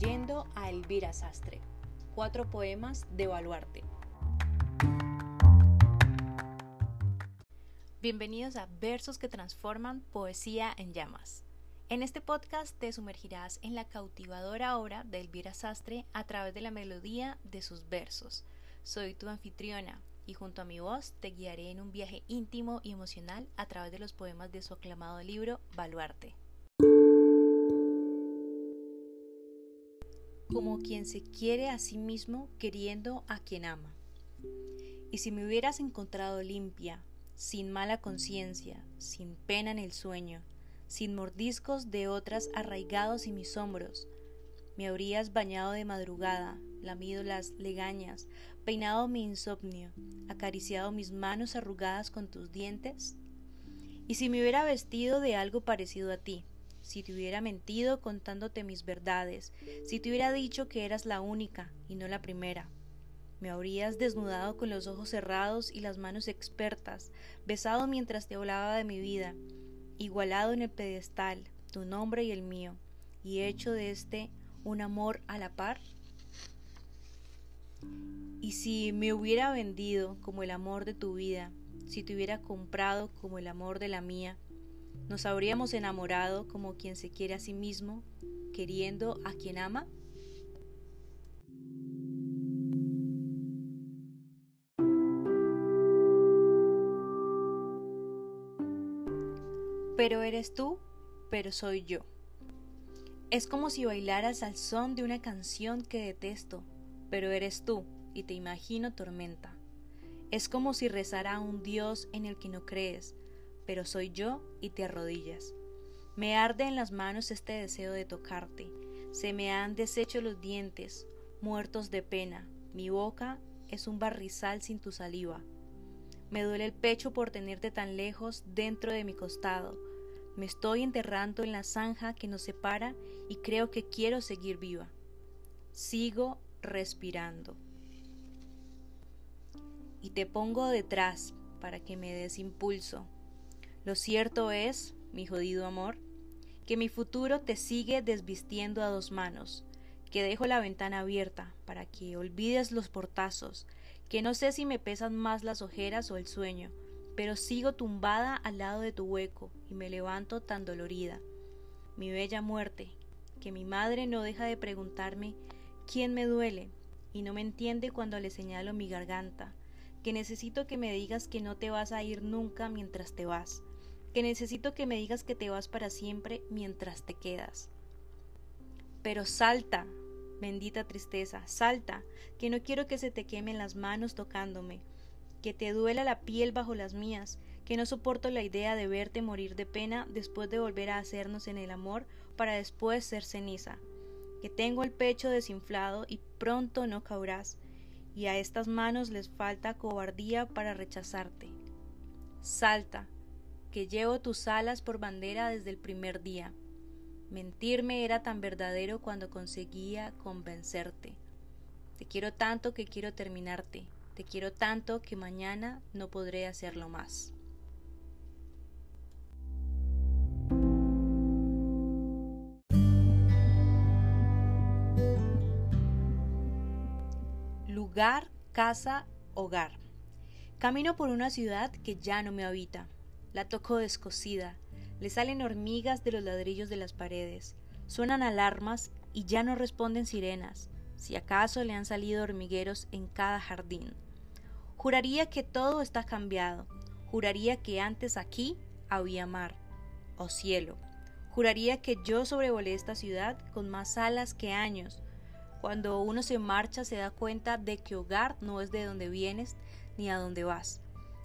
leyendo a Elvira Sastre. Cuatro poemas de Baluarte. Bienvenidos a Versos que transforman poesía en llamas. En este podcast te sumergirás en la cautivadora obra de Elvira Sastre a través de la melodía de sus versos. Soy tu anfitriona y junto a mi voz te guiaré en un viaje íntimo y emocional a través de los poemas de su aclamado libro Baluarte. Como quien se quiere a sí mismo queriendo a quien ama. Y si me hubieras encontrado limpia, sin mala conciencia, sin pena en el sueño, sin mordiscos de otras arraigados en mis hombros, me habrías bañado de madrugada, lamido las legañas, peinado mi insomnio, acariciado mis manos arrugadas con tus dientes. Y si me hubiera vestido de algo parecido a ti, si te hubiera mentido contándote mis verdades, si te hubiera dicho que eras la única y no la primera. Me habrías desnudado con los ojos cerrados y las manos expertas, besado mientras te hablaba de mi vida, igualado en el pedestal, tu nombre y el mío, y hecho de este un amor a la par. Y si me hubiera vendido como el amor de tu vida, si te hubiera comprado como el amor de la mía, ¿Nos habríamos enamorado como quien se quiere a sí mismo, queriendo a quien ama? Pero eres tú, pero soy yo. Es como si bailaras al son de una canción que detesto, pero eres tú y te imagino tormenta. Es como si rezara a un Dios en el que no crees, pero soy yo y te arrodillas. Me arde en las manos este deseo de tocarte, se me han deshecho los dientes, muertos de pena, mi boca es un barrizal sin tu saliva. Me duele el pecho por tenerte tan lejos dentro de mi costado. Me estoy enterrando en la zanja que nos separa y creo que quiero seguir viva. Sigo respirando. Y te pongo detrás para que me des impulso, lo cierto es, mi jodido amor, que mi futuro te sigue desvistiendo a dos manos, que dejo la ventana abierta para que olvides los portazos, que no sé si me pesan más las ojeras o el sueño, pero sigo tumbada al lado de tu hueco y me levanto tan dolorida. Mi bella muerte, que mi madre no deja de preguntarme quién me duele y no me entiende cuando le señalo mi garganta, que necesito que me digas que no te vas a ir nunca mientras te vas, que necesito que me digas que te vas para siempre mientras te quedas. Pero salta, bendita tristeza, salta, que no quiero que se te quemen las manos tocándome, que te duela la piel bajo las mías, que no soporto la idea de verte morir de pena después de volver a hacernos en el amor para después ser ceniza, que tengo el pecho desinflado y pronto no caurás, y a estas manos les falta cobardía para rechazarte. Salta, que llevo tus alas por bandera desde el primer día. Mentirme era tan verdadero cuando conseguía convencerte. Te quiero tanto que quiero terminarte. Te quiero tanto que mañana no podré hacerlo más. Lugar, casa, hogar. Camino por una ciudad que ya no me habita. La toco descosida. Le salen hormigas de los ladrillos de las paredes. Suenan alarmas y ya no responden sirenas. Si acaso le han salido hormigueros en cada jardín. Juraría que todo está cambiado. Juraría que antes aquí había mar o cielo. Juraría que yo sobrevolé esta ciudad con más alas que años. Cuando uno se marcha se da cuenta de que hogar no es de donde vienes ni a dónde vas.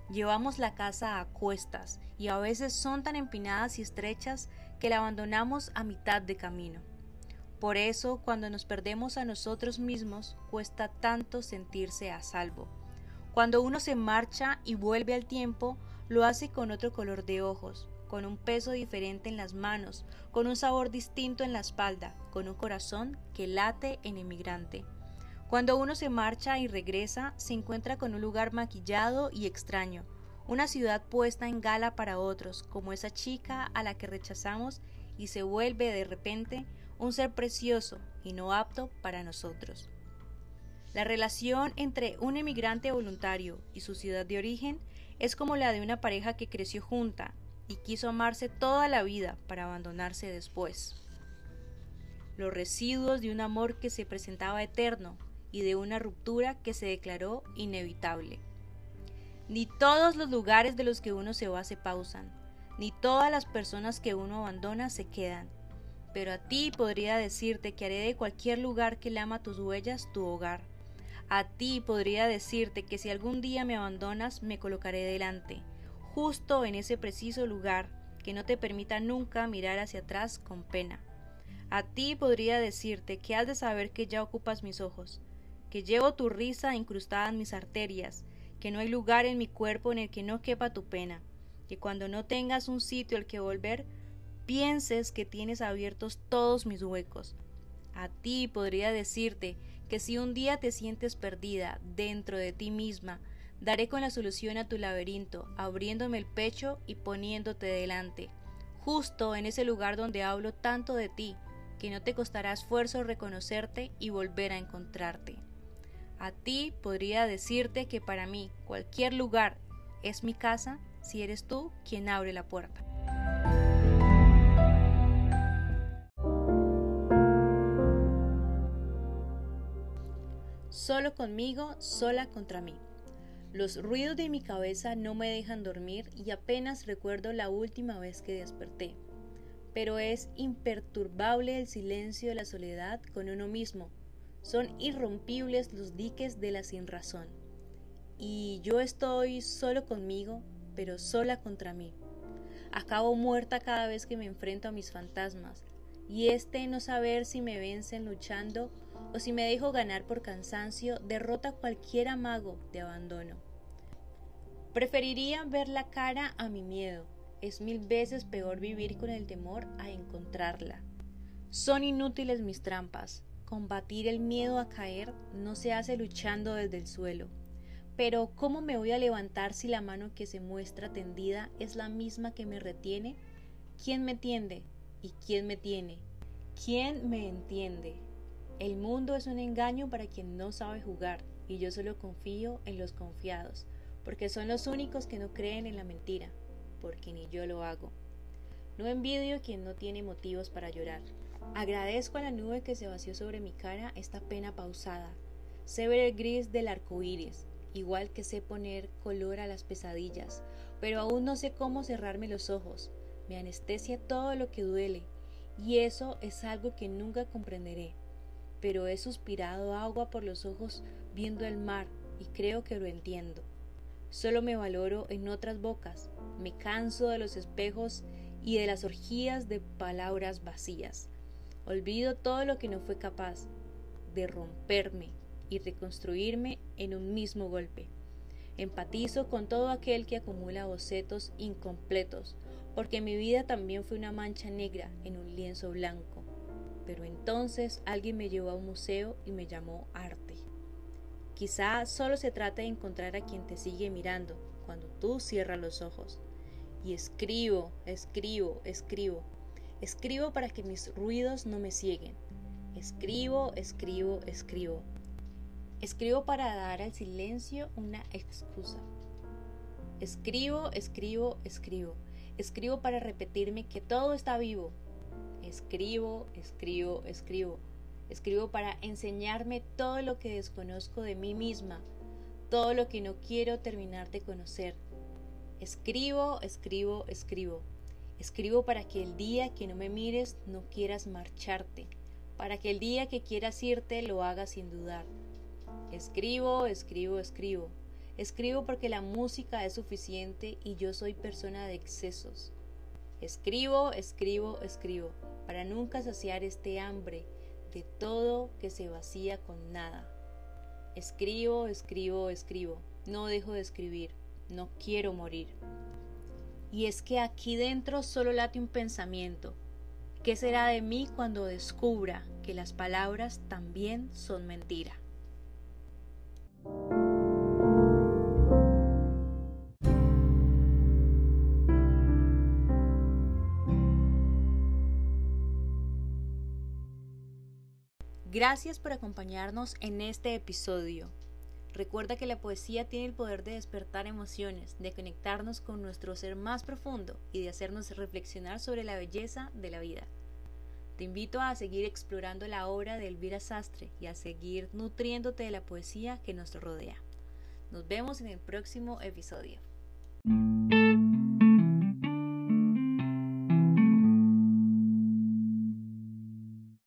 Llevamos la casa a cuestas y a veces son tan empinadas y estrechas que la abandonamos a mitad de camino. Por eso, cuando nos perdemos a nosotros mismos, cuesta tanto sentirse a salvo. Cuando uno se marcha y vuelve al tiempo, lo hace con otro color de ojos, con un peso diferente en las manos, con un sabor distinto en la espalda, con un corazón que late en emigrante. Cuando uno se marcha y regresa, se encuentra con un lugar maquillado y extraño, una ciudad puesta en gala para otros, como esa chica a la que rechazamos y se vuelve de repente un ser precioso y no apto para nosotros. La relación entre un emigrante voluntario y su ciudad de origen es como la de una pareja que creció junta y quiso amarse toda la vida para abandonarse después. Los residuos de un amor que se presentaba eterno y de una ruptura que se declaró inevitable. Ni todos los lugares de los que uno se va se pausan, ni todas las personas que uno abandona se quedan. Pero a ti podría decirte que haré de cualquier lugar que lama tus huellas tu hogar. A ti podría decirte que si algún día me abandonas me colocaré delante, justo en ese preciso lugar que no te permita nunca mirar hacia atrás con pena. A ti podría decirte que has de saber que ya ocupas mis ojos, que llevo tu risa incrustada en mis arterias, que no hay lugar en mi cuerpo en el que no quepa tu pena, que cuando no tengas un sitio al que volver, pienses que tienes abiertos todos mis huecos. A ti podría decirte que si un día te sientes perdida dentro de ti misma, daré con la solución a tu laberinto, abriéndome el pecho y poniéndote delante, justo en ese lugar donde hablo tanto de ti, que no te costará esfuerzo reconocerte y volver a encontrarte. A ti podría decirte que para mí cualquier lugar es mi casa si eres tú quien abre la puerta. Solo conmigo, sola contra mí. Los ruidos de mi cabeza no me dejan dormir y apenas recuerdo la última vez que desperté. Pero es imperturbable el silencio de la soledad con uno mismo, son irrompibles los diques de la sinrazón. Y yo estoy solo conmigo, pero sola contra mí. Acabo muerta cada vez que me enfrento a mis fantasmas, y este no saber si me vencen luchando o si me dejo ganar por cansancio derrota cualquier amago de abandono. Preferiría ver la cara a mi miedo. Es mil veces peor vivir con el temor a encontrarla. Son inútiles mis trampas, Combatir el miedo a caer no se hace luchando desde el suelo. Pero ¿cómo me voy a levantar si la mano que se muestra tendida es la misma que me retiene? ¿Quién me tiende? ¿Y quién me tiene? ¿Quién me entiende? El mundo es un engaño para quien no sabe jugar, y yo solo confío en los confiados, porque son los únicos que no creen en la mentira, porque ni yo lo hago. No envidio a quien no tiene motivos para llorar, Agradezco a la nube que se vació sobre mi cara esta pena pausada. Sé ver el gris del arco iris, igual que sé poner color a las pesadillas, pero aún no sé cómo cerrarme los ojos. Me anestesia todo lo que duele, y eso es algo que nunca comprenderé. Pero he suspirado agua por los ojos viendo el mar, y creo que lo entiendo. Solo me valoro en otras bocas, me canso de los espejos y de las orgías de palabras vacías. Olvido todo lo que no fue capaz de romperme y reconstruirme en un mismo golpe. Empatizo con todo aquel que acumula bocetos incompletos, porque mi vida también fue una mancha negra en un lienzo blanco. Pero entonces alguien me llevó a un museo y me llamó arte. Quizá solo se trata de encontrar a quien te sigue mirando cuando tú cierras los ojos. Y escribo, escribo, escribo, Escribo para que mis ruidos no me cieguen. Escribo, escribo, escribo. Escribo para dar al silencio una excusa. Escribo, escribo, escribo. Escribo para repetirme que todo está vivo. Escribo, escribo, escribo. Escribo para enseñarme todo lo que desconozco de mí misma, todo lo que no quiero terminar de conocer. Escribo, escribo, escribo. Escribo para que el día que no me mires no quieras marcharte, para que el día que quieras irte lo hagas sin dudar. Escribo, escribo, escribo. Escribo porque la música es suficiente y yo soy persona de excesos. Escribo, escribo, escribo, para nunca saciar este hambre de todo que se vacía con nada. Escribo, escribo, escribo. No dejo de escribir. No quiero morir y es que aquí dentro solo late un pensamiento. ¿Qué será de mí cuando descubra que las palabras también son mentira? Gracias por acompañarnos en este episodio. Recuerda que la poesía tiene el poder de despertar emociones, de conectarnos con nuestro ser más profundo y de hacernos reflexionar sobre la belleza de la vida. Te invito a seguir explorando la obra de Elvira Sastre y a seguir nutriéndote de la poesía que nos rodea. Nos vemos en el próximo episodio.